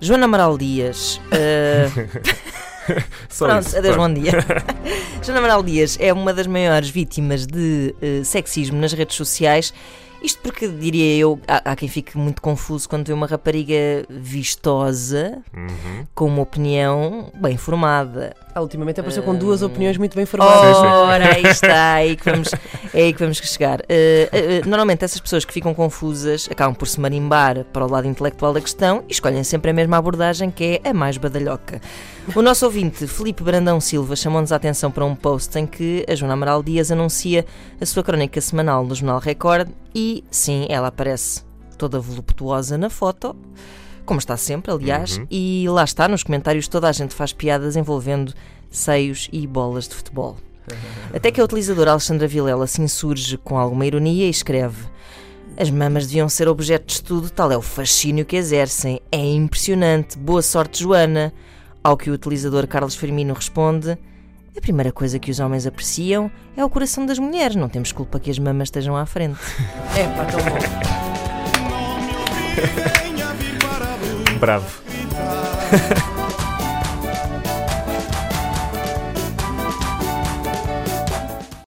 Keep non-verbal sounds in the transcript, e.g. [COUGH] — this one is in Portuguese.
Joana Amaral Dias. eh, Só Pronto, adeus, bom dia. Joana Amaral Dias é uma das maiores vítimas de eh, sexismo nas redes sociais. Isto porque, diria eu, há, há quem fique muito confuso quando vê uma rapariga vistosa, Uhum. com uma opinião bem formada. Ah, ultimamente apareceu com duas opiniões muito bem formadas. Ora, aí [LAUGHS] está, é aí que vamos, é aí que vamos chegar. Eh, eh, normalmente essas pessoas que ficam confusas acabam por se marimbar para o lado intelectual da questão e escolhem sempre a mesma abordagem que é a mais badalhoca. O nosso ouvinte, Felipe Brandão Silva, chamou-nos a atenção para um post em que a Joana Amaral Dias anuncia a sua crónica semanal no Jornal Record e, sim, ela aparece toda voluptuosa na foto, como está sempre, aliás, Uhum. e lá está, nos comentários toda a gente faz piadas envolvendo seios e bolas de futebol. [LAUGHS] Até que a utilizadora Alexandra Vilela se insurge com alguma ironia e escreve: As mamas deviam ser objeto de estudo, tal é o fascínio que exercem. É impressionante. Boa sorte, Joana. Ao que o utilizador Carlos Firmino responde: A primeira coisa que os homens apreciam é o coração das mulheres. Não temos culpa que as mamas estejam à frente. [LAUGHS] É pá, tão bom. Bravo. [LAUGHS]